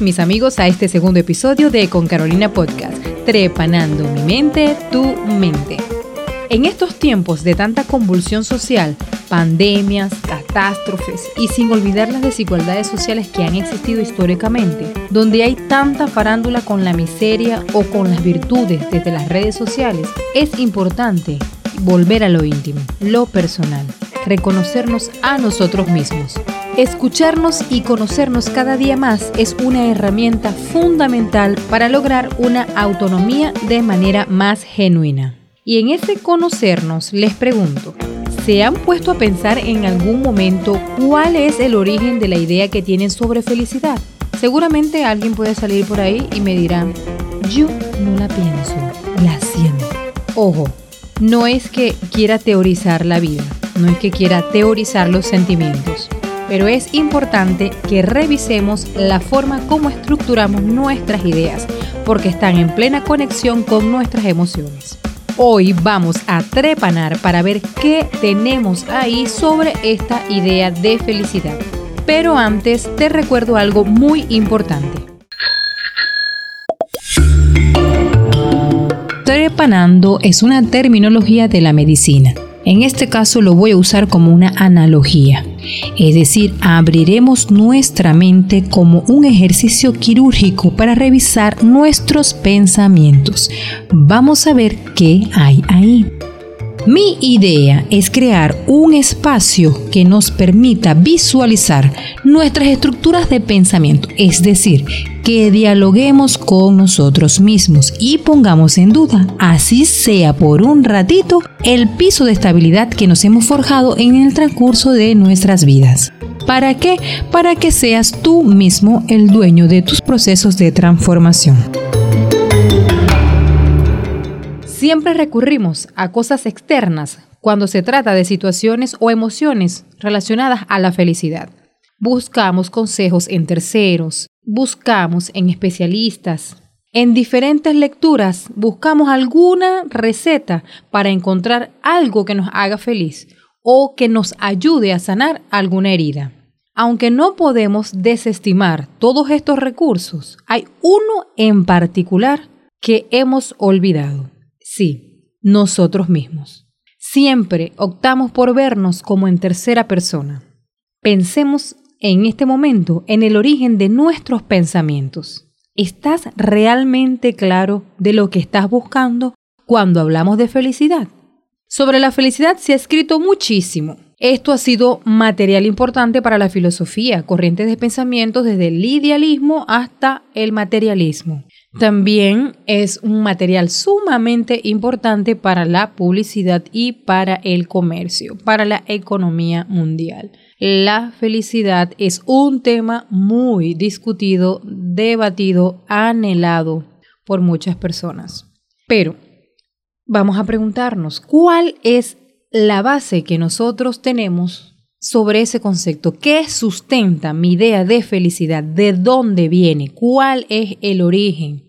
Mis amigos a este segundo episodio de Con Carolina Podcast, Trepanando mi mente, tu mente. En estos tiempos de tanta convulsión social, pandemias, catástrofes y sin olvidar las desigualdades sociales que han existido históricamente, donde hay tanta farándula con la miseria o con las virtudes desde las redes sociales, es importante volver a lo íntimo, lo personal, reconocernos a nosotros mismos. Escucharnos y conocernos cada día más es una herramienta fundamental para lograr una autonomía de manera más genuina. Y en ese conocernos les pregunto, ¿se han puesto a pensar en algún momento cuál es el origen de la idea que tienen sobre felicidad? Seguramente alguien puede salir por ahí y me dirá, yo no la pienso, la siento. Ojo, no es que quiera teorizar la vida, no es que quiera teorizar los sentimientos pero es importante que revisemos la forma como estructuramos nuestras ideas, porque están en plena conexión con nuestras emociones. Hoy vamos a trepanar para ver qué tenemos ahí sobre esta idea de felicidad. Pero antes te recuerdo algo muy importante. Trepanando es una terminología de la medicina en este caso lo voy a usar como una analogía, es decir, abriremos nuestra mente como un ejercicio quirúrgico para revisar nuestros pensamientos. Vamos a ver qué hay ahí. Mi idea es crear un espacio que nos permita visualizar nuestras estructuras de pensamiento, es decir, que dialoguemos con nosotros mismos y pongamos en duda, así sea por un ratito, el piso de estabilidad que nos hemos forjado en el transcurso de nuestras vidas. ¿Para qué? Para que seas tú mismo el dueño de tus procesos de transformación. Siempre recurrimos a cosas externas cuando se trata de situaciones o emociones relacionadas a la felicidad. Buscamos consejos en terceros, buscamos en especialistas. En diferentes lecturas buscamos alguna receta para encontrar algo que nos haga feliz o que nos ayude a sanar alguna herida. Aunque no podemos desestimar todos estos recursos, hay uno en particular que hemos olvidado. Sí, nosotros mismos. Siempre optamos por vernos como en tercera persona. Pensemos en este momento en el origen de nuestros pensamientos. ¿Estás realmente claro de lo que estás buscando cuando hablamos de felicidad? Sobre la felicidad se ha escrito muchísimo. Esto ha sido material importante para la filosofía, corrientes de pensamiento desde el idealismo hasta el materialismo. También es un material sumamente importante para la publicidad y para el comercio, para la economía mundial. La felicidad es un tema muy discutido, debatido, anhelado por muchas personas. Pero vamos a preguntarnos, ¿cuál es la base que nosotros tenemos sobre ese concepto? ¿Qué sustenta mi idea de felicidad? ¿De dónde viene? ¿Cuál es el origen?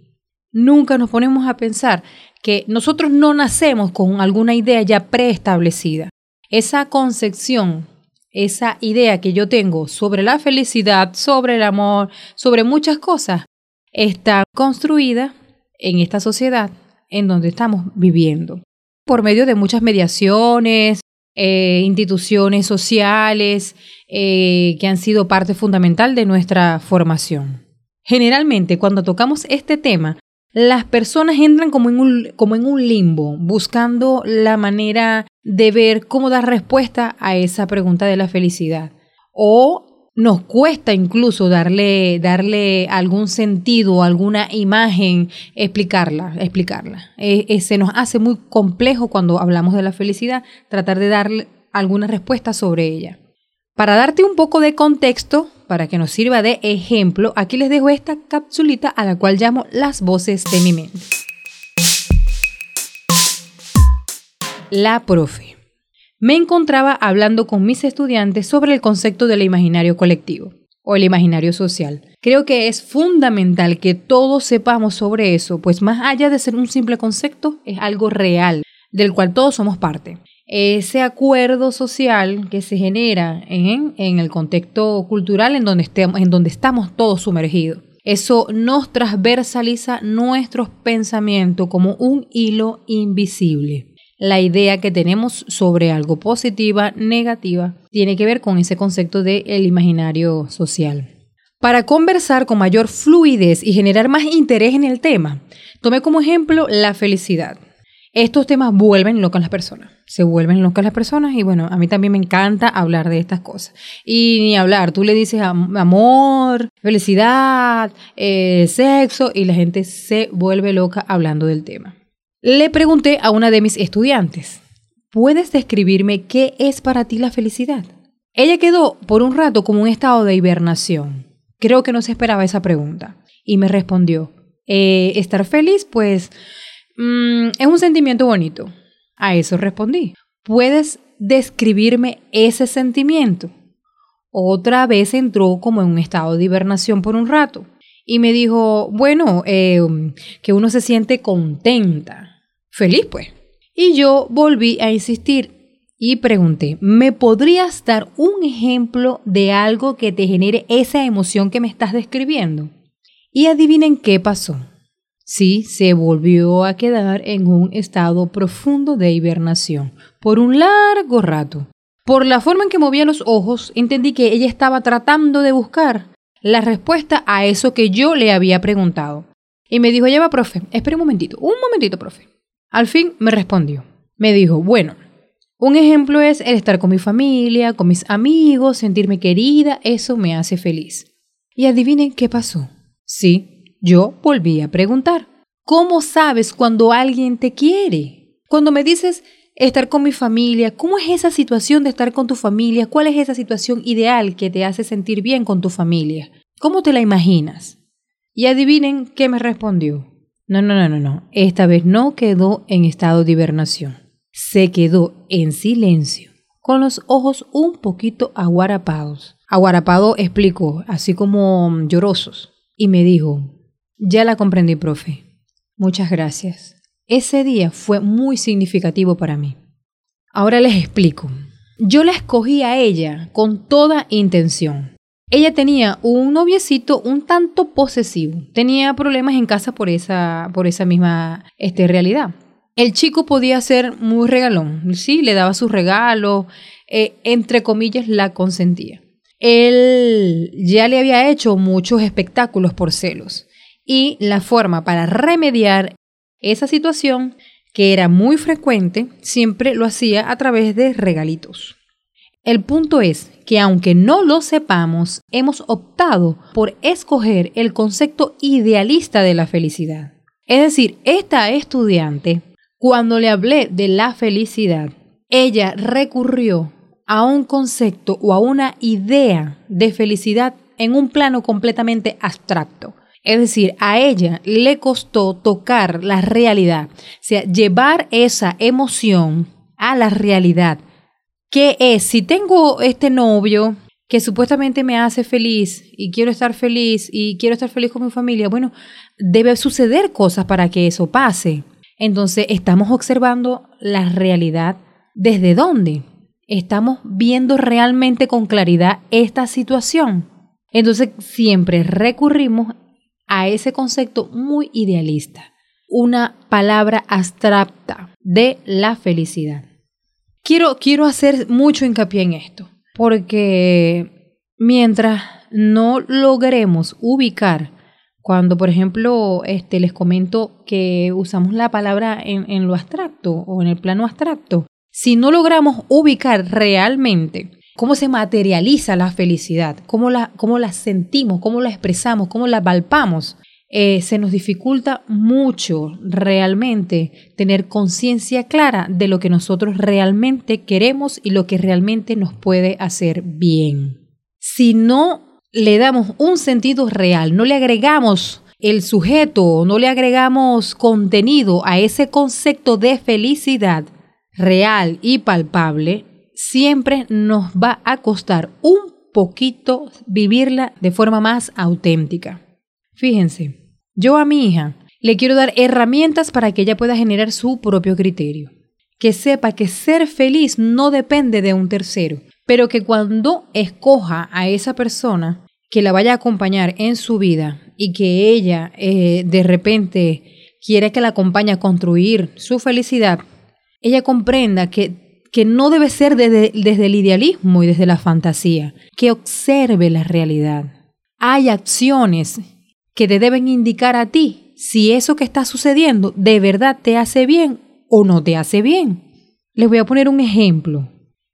Nunca nos ponemos a pensar que nosotros no nacemos con alguna idea ya preestablecida. Esa concepción, esa idea que yo tengo sobre la felicidad, sobre el amor, sobre muchas cosas, está construida en esta sociedad en donde estamos viviendo. Por medio de muchas mediaciones, eh, instituciones sociales eh, que han sido parte fundamental de nuestra formación. Generalmente, cuando tocamos este tema, las personas entran como en, un, como en un limbo, buscando la manera de ver cómo dar respuesta a esa pregunta de la felicidad. O nos cuesta incluso darle, darle algún sentido, alguna imagen, explicarla, explicarla. E, e, se nos hace muy complejo cuando hablamos de la felicidad tratar de darle alguna respuesta sobre ella. Para darte un poco de contexto, para que nos sirva de ejemplo, aquí les dejo esta capsulita a la cual llamo las voces de mi mente. La profe. Me encontraba hablando con mis estudiantes sobre el concepto del imaginario colectivo o el imaginario social. Creo que es fundamental que todos sepamos sobre eso, pues más allá de ser un simple concepto, es algo real, del cual todos somos parte ese acuerdo social que se genera en, el contexto cultural en donde, estemos, en donde estamos todos sumergidos. Eso nos transversaliza nuestros pensamientos como un hilo invisible. La idea que tenemos sobre algo positiva, negativa, tiene que ver con ese concepto del imaginario social. Para conversar con mayor fluidez y generar más interés en el tema, tomé como ejemplo la felicidad. Estos temas vuelven locas a las personas, se vuelven locas las personas y bueno, a mí también me encanta hablar de estas cosas. Y ni hablar, tú le dices amor, felicidad, eh, sexo y la gente se vuelve loca hablando del tema. Le pregunté a una de mis estudiantes, ¿puedes describirme qué es para ti la felicidad? Ella quedó por un rato como un estado de hibernación. Creo que no se esperaba esa pregunta. Y me respondió, eh, estar feliz, pues, mm, es un sentimiento bonito. A eso respondí. ¿Puedes describirme ese sentimiento? Otra vez entró como en un estado de hibernación por un rato. Y me dijo, bueno, eh, que uno se siente contenta, feliz pues. Y yo volví a insistir, y pregunté, ¿me podrías dar un ejemplo de algo que te genere esa emoción que me estás describiendo? Y adivinen qué pasó. Sí, se volvió a quedar en un estado profundo de hibernación por un largo rato. Por la forma en que movía los ojos, entendí que ella estaba tratando de buscar la respuesta a eso que yo le había preguntado. Y me dijo, lleva, profe, espera un momentito, un momentito, profe. Al fin me respondió. Me dijo, bueno, un ejemplo es el estar con mi familia, con mis amigos, sentirme querida, eso me hace feliz. Y adivinen qué pasó. Sí, yo volví a preguntar. ¿Cómo sabes cuando alguien te quiere? Cuando me dices estar con mi familia, ¿cómo es esa situación de estar con tu familia? ¿Cuál es esa situación ideal que te hace sentir bien con tu familia? ¿Cómo te la imaginas? Y adivinen qué me respondió. No, no, no, no, no. Esta vez no quedó en estado de hibernación se quedó en silencio, con los ojos un poquito aguarapados. Aguarapado explicó, así como llorosos, y me dijo, ya la comprendí, profe. Muchas gracias. Ese día fue muy significativo para mí. Ahora les explico. Yo la escogí a ella con toda intención. Ella tenía un noviecito un tanto posesivo. Tenía problemas en casa por esa, por esa misma este, realidad. El chico podía ser muy regalón, sí, le daba sus regalos, eh, entre comillas, la consentía. Él ya le había hecho muchos espectáculos por celos y la forma para remediar esa situación, que era muy frecuente, siempre lo hacía a través de regalitos. El punto es que aunque no lo sepamos, hemos optado por escoger el concepto idealista de la felicidad. Es decir, esta estudiante cuando le hablé de la felicidad, ella recurrió a un concepto o a una idea de felicidad en un plano completamente abstracto. Es decir, a ella le costó tocar la realidad, o sea, llevar esa emoción a la realidad. ¿Qué es? Si tengo este novio que supuestamente me hace feliz y quiero estar feliz y quiero estar feliz con mi familia, bueno, debe suceder cosas para que eso pase. Entonces, estamos observando la realidad desde dónde. Estamos viendo realmente con claridad esta situación. Entonces, siempre recurrimos a ese concepto muy idealista, una palabra abstracta de la felicidad. Quiero, quiero hacer mucho hincapié en esto, porque mientras no logremos ubicar cuando, por ejemplo, este, les comento que usamos la palabra en, lo abstracto o en el plano abstracto, si no logramos ubicar realmente cómo se materializa la felicidad, cómo la, cómo la sentimos, cómo la expresamos, cómo la palpamos, eh, se nos dificulta mucho realmente tener conciencia clara de lo que nosotros realmente queremos y lo que realmente nos puede hacer bien. Si no le damos un sentido real, no le agregamos el sujeto, no le agregamos contenido a ese concepto de felicidad real y palpable, siempre nos va a costar un poquito vivirla de forma más auténtica. Fíjense, yo a mi hija le quiero dar herramientas para que ella pueda generar su propio criterio. Que sepa que ser feliz no depende de un tercero, pero que cuando escoja a esa persona, que la vaya a acompañar en su vida y que ella eh, de repente quiere que la acompañe a construir su felicidad, ella comprenda que, que no debe ser desde, desde el idealismo y desde la fantasía, que observe la realidad. Hay acciones que te deben indicar a ti si eso que está sucediendo de verdad te hace bien o no te hace bien. Les voy a poner un ejemplo.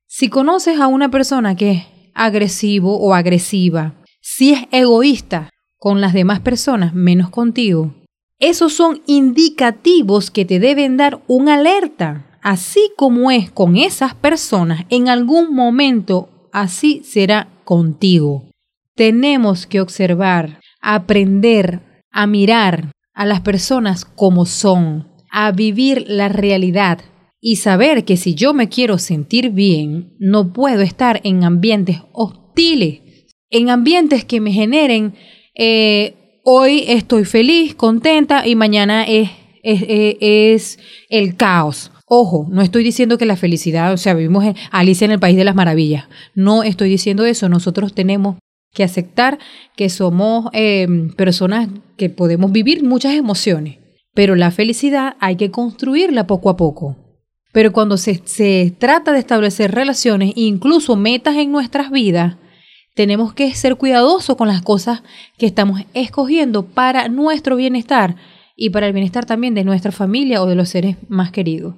Si conoces a una persona que es agresivo o agresiva, si es egoísta con las demás personas menos contigo, esos son indicativos que te deben dar una alerta. Así como es con esas personas, en algún momento así será contigo. Tenemos que observar, aprender a mirar a las personas como son, a vivir la realidad y saber que si yo me quiero sentir bien, no puedo estar en ambientes hostiles, en ambientes que me generen, eh, hoy estoy feliz, contenta y mañana es, es, es, el caos. Ojo, no estoy diciendo que la felicidad, o sea, vivimos en Alicia en el País de las Maravillas. No estoy diciendo eso. Nosotros tenemos que aceptar que somos eh, personas que podemos vivir muchas emociones, pero la felicidad hay que construirla poco a poco. Pero cuando se, se trata de establecer relaciones, incluso metas en nuestras vidas, tenemos que ser cuidadosos con las cosas que estamos escogiendo para nuestro bienestar y para el bienestar también de nuestra familia o de los seres más queridos.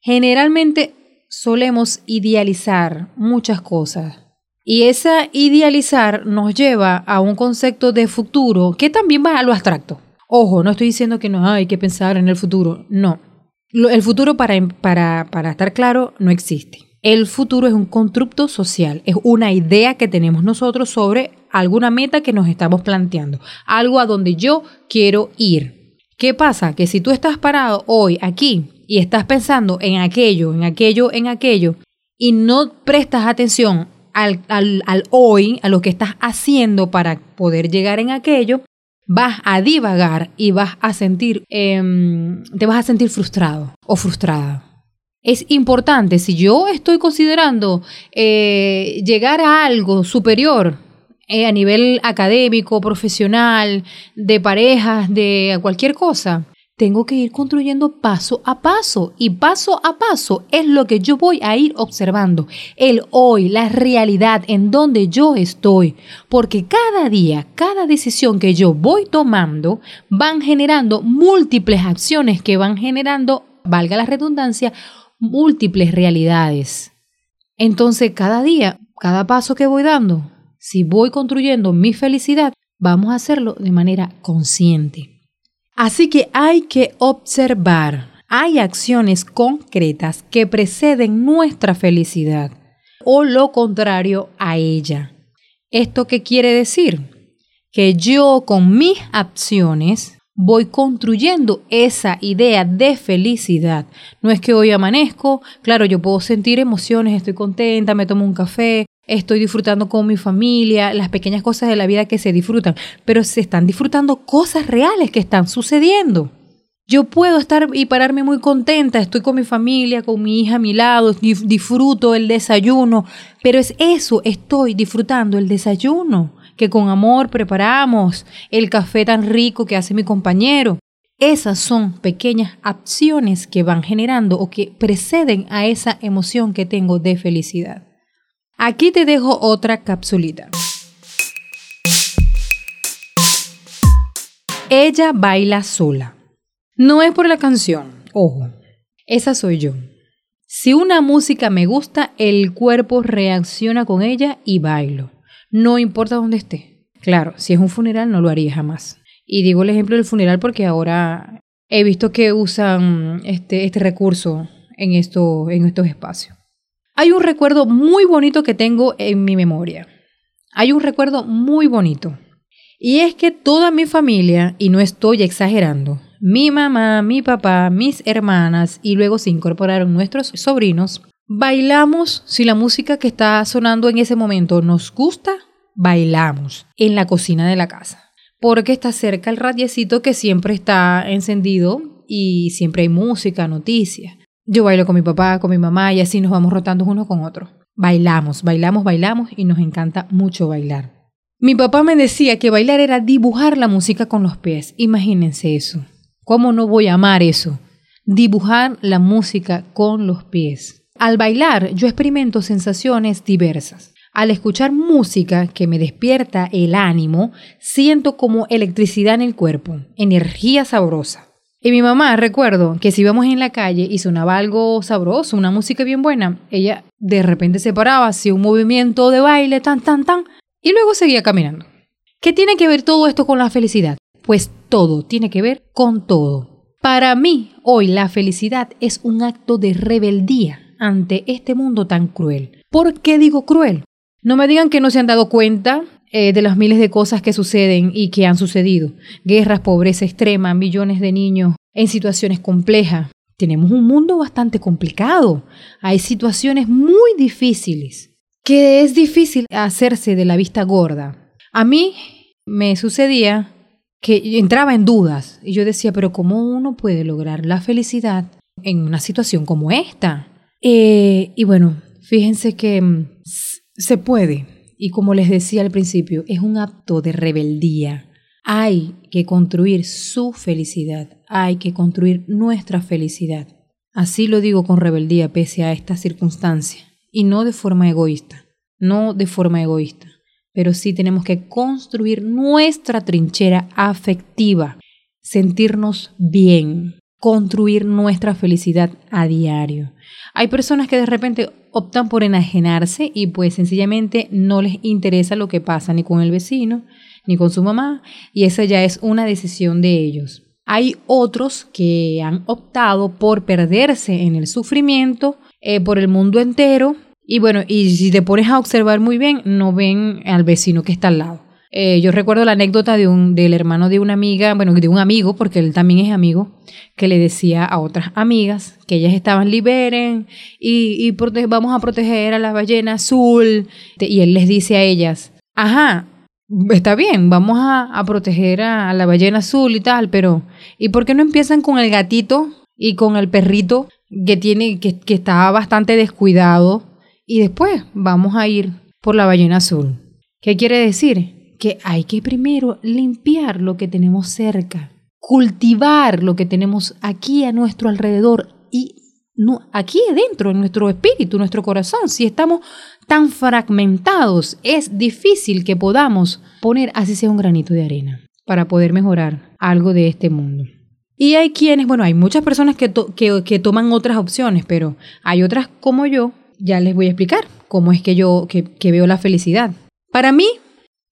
Generalmente solemos idealizar muchas cosas y esa idealizar nos lleva a un concepto de futuro que también va a lo abstracto. Ojo, no estoy diciendo que no hay que pensar en el futuro, no. El futuro, para, para, para estar claro, no existe. El futuro es un constructo social, es una idea que tenemos nosotros sobre alguna meta que nos estamos planteando, algo a donde yo quiero ir. ¿Qué pasa? Que si tú estás parado hoy aquí y estás pensando en aquello, en aquello, en aquello, y no prestas atención al, al, hoy, a lo que estás haciendo para poder llegar en aquello, vas a divagar y vas a sentir, em, te vas a sentir frustrado o frustrada. Es importante, si yo estoy considerando eh, llegar a algo superior eh, a nivel académico, profesional, de parejas, de cualquier cosa, tengo que ir construyendo paso a paso y paso a paso es lo que yo voy a ir observando, el hoy, la realidad en donde yo estoy, porque cada día, cada decisión que yo voy tomando van generando múltiples acciones que van generando, valga la redundancia, múltiples realidades. Entonces, cada día, cada paso que voy dando, si voy construyendo mi felicidad, vamos a hacerlo de manera consciente. Así que hay que observar. Hay acciones concretas que preceden nuestra felicidad o lo contrario a ella. ¿Esto qué quiere decir? Que yo con mis acciones voy construyendo esa idea de felicidad. No es que hoy amanezco, claro, yo puedo sentir emociones, estoy contenta, me tomo un café, estoy disfrutando con mi familia, las pequeñas cosas de la vida que se disfrutan, pero se están disfrutando cosas reales que están sucediendo. Yo puedo estar y pararme muy contenta, estoy con mi familia, con mi hija a mi lado, disfruto el desayuno, pero es eso, estoy disfrutando el desayuno que con amor preparamos, el café tan rico que hace mi compañero. Esas son pequeñas acciones que van generando o que preceden a esa emoción que tengo de felicidad. Aquí te dejo otra capsulita. Ella baila sola. No es por la canción, ojo, esa soy yo. Si una música me gusta, el cuerpo reacciona con ella y bailo. No importa dónde esté. Claro, si es un funeral no lo haría jamás. Y digo el ejemplo del funeral porque ahora he visto que usan este, este recurso en, esto, en estos espacios. Hay un recuerdo muy bonito que tengo en mi memoria. Hay un recuerdo muy bonito. Y es que toda mi familia, y no estoy exagerando, mi mamá, mi papá, mis hermanas y luego se incorporaron nuestros sobrinos, bailamos si la música que está sonando en ese momento nos gusta, bailamos en la cocina de la casa. Porque está cerca el radiecito que siempre está encendido y siempre hay música, noticias. Yo bailo con mi papá, con mi mamá y así nos vamos rotando uno con otro. Bailamos, bailamos, bailamos y nos encanta mucho bailar. Mi papá me decía que bailar era dibujar la música con los pies. Imagínense eso. ¿Cómo no voy a amar eso? Dibujar la música con los pies. Al bailar yo experimento sensaciones diversas. Al escuchar música que me despierta el ánimo, siento como electricidad en el cuerpo, energía sabrosa. Y mi mamá, recuerdo que si íbamos en la calle y sonaba algo sabroso, una música bien buena, ella de repente se paraba, hacía un movimiento de baile, tan, tan, tan, y luego seguía caminando. ¿Qué tiene que ver todo esto con la felicidad? Pues todo tiene que ver con todo. Para mí, hoy la felicidad es un acto de rebeldía ante este mundo tan cruel. ¿Por qué digo cruel? No me digan que no se han dado cuenta eh, de las miles de cosas que suceden y que han sucedido. Guerras, pobreza extrema, millones de niños en situaciones complejas. Tenemos un mundo bastante complicado. Hay situaciones muy difíciles que es difícil hacerse de la vista gorda. A mí me sucedía que entraba en dudas y yo decía, pero ¿cómo uno puede lograr la felicidad en una situación como esta? Eh, y bueno, fíjense que mm, se puede. Y como les decía al principio, es un acto de rebeldía. Hay que construir su felicidad, hay que construir nuestra felicidad. Así lo digo con rebeldía pese a esta circunstancia, y no de forma egoísta, no de forma egoísta, pero sí tenemos que construir nuestra trinchera afectiva, sentirnos bien, construir nuestra felicidad a diario. Hay personas que de repente optan por enajenarse y pues sencillamente no les interesa lo que pasa ni con el vecino ni con su mamá y esa ya es una decisión de ellos. Hay otros que han optado por perderse en el sufrimiento eh, por el mundo entero y bueno, y si te pones a observar muy bien, no ven al vecino que está al lado. Eh, yo recuerdo la anécdota de un, del hermano de una amiga, bueno, de un amigo, porque él también es amigo, que le decía a otras amigas que ellas estaban liberen y, vamos a proteger a la ballena azul. Y él les dice a ellas, ajá, está bien, vamos a, proteger a, la ballena azul y tal, pero ¿y por qué no empiezan con el gatito y con el perrito que tiene, que, que está bastante descuidado? Y después vamos a ir por la ballena azul. ¿Qué quiere decir? Que hay que primero limpiar lo que tenemos cerca, cultivar lo que tenemos aquí a nuestro alrededor y no, aquí dentro, en nuestro espíritu, nuestro corazón. Si estamos tan fragmentados, es difícil que podamos poner así sea un granito de arena para poder mejorar algo de este mundo. Y hay quienes, bueno, hay muchas personas que, que, toman otras opciones, pero hay otras como yo, ya les voy a explicar cómo es que yo que veo la felicidad. Para mí,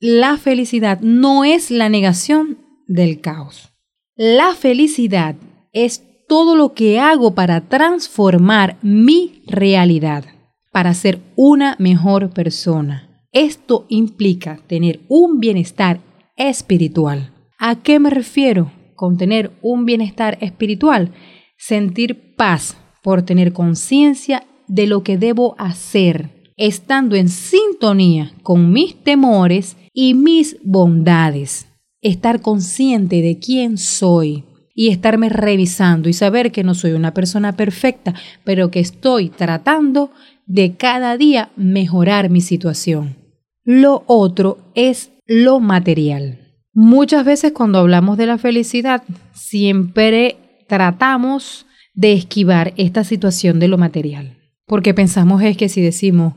la felicidad no es la negación del caos. La felicidad es todo lo que hago para transformar mi realidad, para ser una mejor persona. Esto implica tener un bienestar espiritual. ¿A qué me refiero con tener un bienestar espiritual? Sentir paz por tener conciencia de lo que debo hacer, estando en sintonía con mis temores y mis bondades. Estar consciente de quién soy y estarme revisando y saber que no soy una persona perfecta, pero que estoy tratando de cada día mejorar mi situación. Lo otro es lo material. Muchas veces cuando hablamos de la felicidad, siempre tratamos de esquivar esta situación de lo material. Porque pensamos es que si decimos,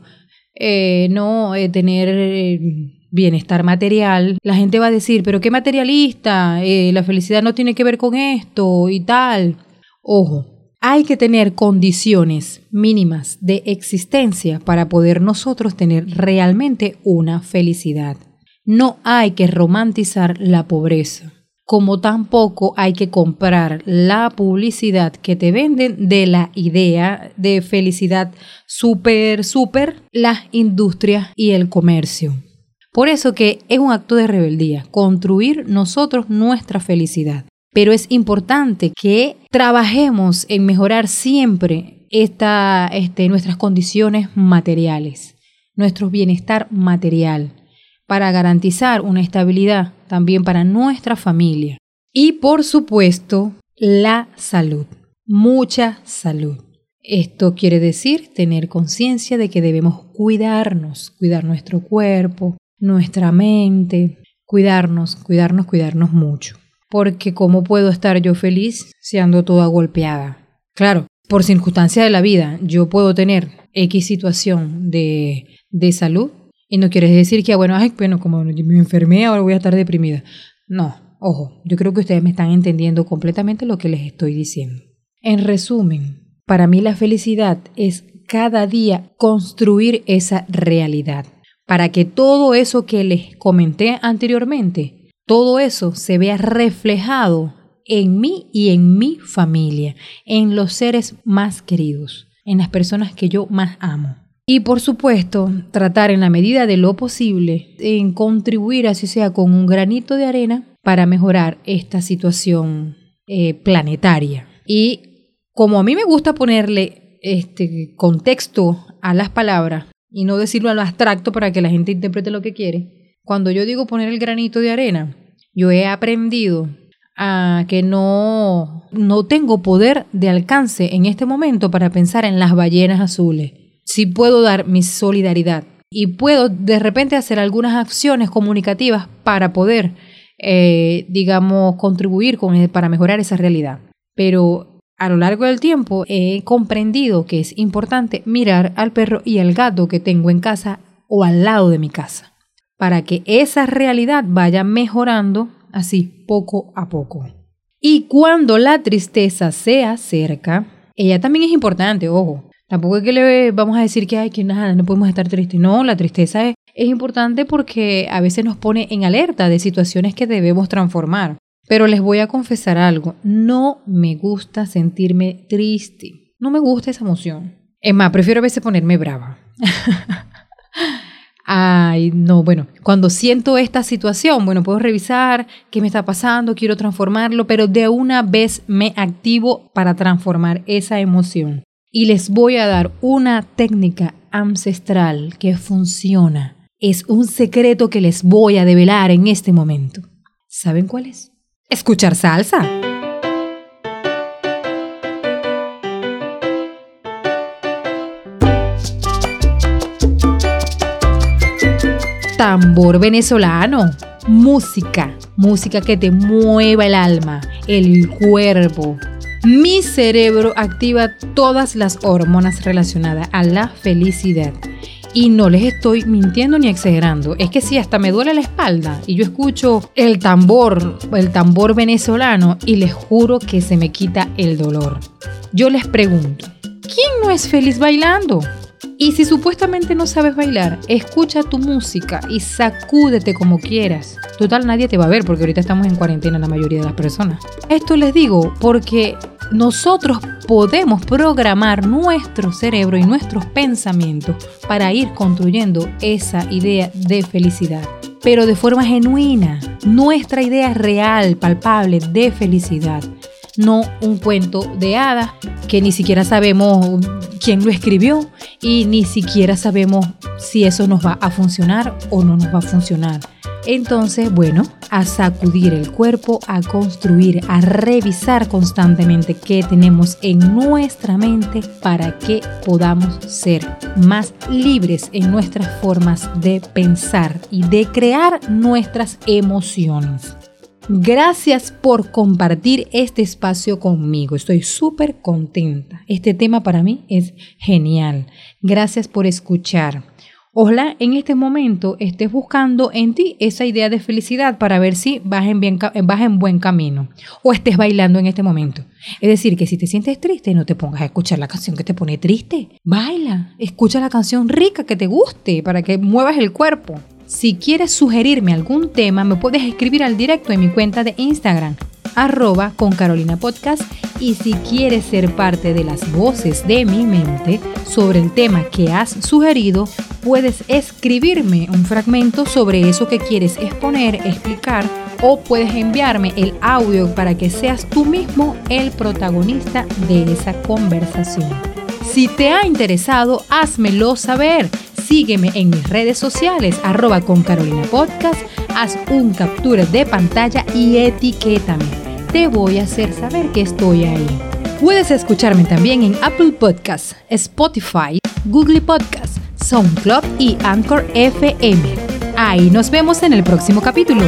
eh, no, eh, tener eh, bienestar material, la gente va a decir, pero qué materialista, la felicidad no tiene que ver con esto y tal. Ojo, hay que tener condiciones mínimas de existencia para poder nosotros tener realmente una felicidad. No hay que romantizar la pobreza, como tampoco hay que comprar la publicidad que te venden de la idea de felicidad súper, súper, las industrias y el comercio. Por eso que es un acto de rebeldía, construir nosotros nuestra felicidad. Pero es importante que trabajemos en mejorar siempre esta, este, nuestras condiciones materiales, nuestro bienestar material, para garantizar una estabilidad también para nuestra familia. Y por supuesto, la salud, mucha salud. Esto quiere decir tener conciencia de que debemos cuidarnos, cuidar nuestro cuerpo, nuestra mente, cuidarnos, cuidarnos, cuidarnos mucho. Porque ¿cómo puedo estar yo feliz si ando toda golpeada? Claro, por circunstancia de la vida, yo puedo tener X situación de, de salud y no quiere decir que, bueno, ay, bueno, como me enfermé, ahora voy a estar deprimida. No, ojo, yo creo que ustedes me están entendiendo completamente lo que les estoy diciendo. En resumen, para mí la felicidad es cada día construir esa realidad para que todo eso que les comenté anteriormente, todo eso se vea reflejado en mí y en mi familia, en los seres más queridos, en las personas que yo más amo. Y por supuesto, tratar en la medida de lo posible en contribuir, así sea con un granito de arena, para mejorar esta situación eh, planetaria. Y como a mí me gusta ponerle este contexto a las palabras, y no decirlo a lo abstracto para que la gente interprete lo que quiere. Cuando yo digo poner el granito de arena, yo he aprendido a que no, no tengo poder de alcance en este momento para pensar en las ballenas azules. Sí puedo dar mi solidaridad y puedo de repente hacer algunas acciones comunicativas para poder, eh, digamos, contribuir con, para mejorar esa realidad. Pero a lo largo del tiempo he comprendido que es importante mirar al perro y al gato que tengo en casa o al lado de mi casa, para que esa realidad vaya mejorando así poco a poco. Y cuando la tristeza se acerca, ella también es importante, ojo. Tampoco es que le vamos a decir que, hay que nada, no podemos estar tristes. No, la tristeza es, es importante porque a veces nos pone en alerta de situaciones que debemos transformar. Pero les voy a confesar algo, no me gusta sentirme triste, no me gusta esa emoción. Es más, prefiero a veces ponerme brava. Ay, no, bueno, cuando siento esta situación, bueno, puedo revisar qué me está pasando, quiero transformarlo, pero de una vez me activo para transformar esa emoción. Y les voy a dar una técnica ancestral que funciona. Es un secreto que les voy a develar en este momento. ¿Saben cuál es? escuchar salsa. Tambor venezolano, música, música que te mueva el alma, el cuerpo. Mi cerebro activa todas las hormonas relacionadas a la felicidad y no les estoy mintiendo ni exagerando. Es que si hasta me duele la espalda y yo escucho el tambor, el tambor venezolano y les juro que se me quita el dolor. Yo les pregunto, ¿quién no es feliz bailando? Y si supuestamente no sabes bailar, escucha tu música y sacúdete como quieras. Total, nadie te va a ver porque ahorita estamos en cuarentena la mayoría de las personas. Esto les digo porque nosotros podemos programar nuestro cerebro y nuestros pensamientos para ir construyendo esa idea de felicidad, pero de forma genuina, nuestra idea real, palpable de felicidad, no un cuento de hadas que ni siquiera sabemos quién lo escribió y ni siquiera sabemos si eso nos va a funcionar o no nos va a funcionar. Entonces, bueno, a sacudir el cuerpo, a construir, a revisar constantemente qué tenemos en nuestra mente para que podamos ser más libres en nuestras formas de pensar y de crear nuestras emociones. Gracias por compartir este espacio conmigo. Estoy súper contenta. Este tema para mí es genial. Gracias por escuchar. Ojalá en este momento estés buscando en ti esa idea de felicidad para ver si vas en, bien, vas en buen camino o estés bailando en este momento. Es decir, que si te sientes triste, no te pongas a escuchar la canción que te pone triste. Baila, escucha la canción rica que te guste para que muevas el cuerpo. Si quieres sugerirme algún tema, me puedes escribir al directo en mi cuenta de Instagram arroba con Carolina Podcast y si quieres ser parte de las voces de mi mente sobre el tema que has sugerido, puedes escribirme un fragmento sobre eso que quieres exponer, explicar o puedes enviarme el audio para que seas tú mismo el protagonista de esa conversación. Si te ha interesado, házmelo saber. Sígueme en mis redes sociales, arroba con Carolina Podcast, haz un captura de pantalla y etiquétame te voy a hacer saber que estoy ahí. Puedes escucharme también en Apple Podcasts, Spotify, Google Podcasts, SoundCloud y Anchor FM. Ahí nos vemos en el próximo capítulo.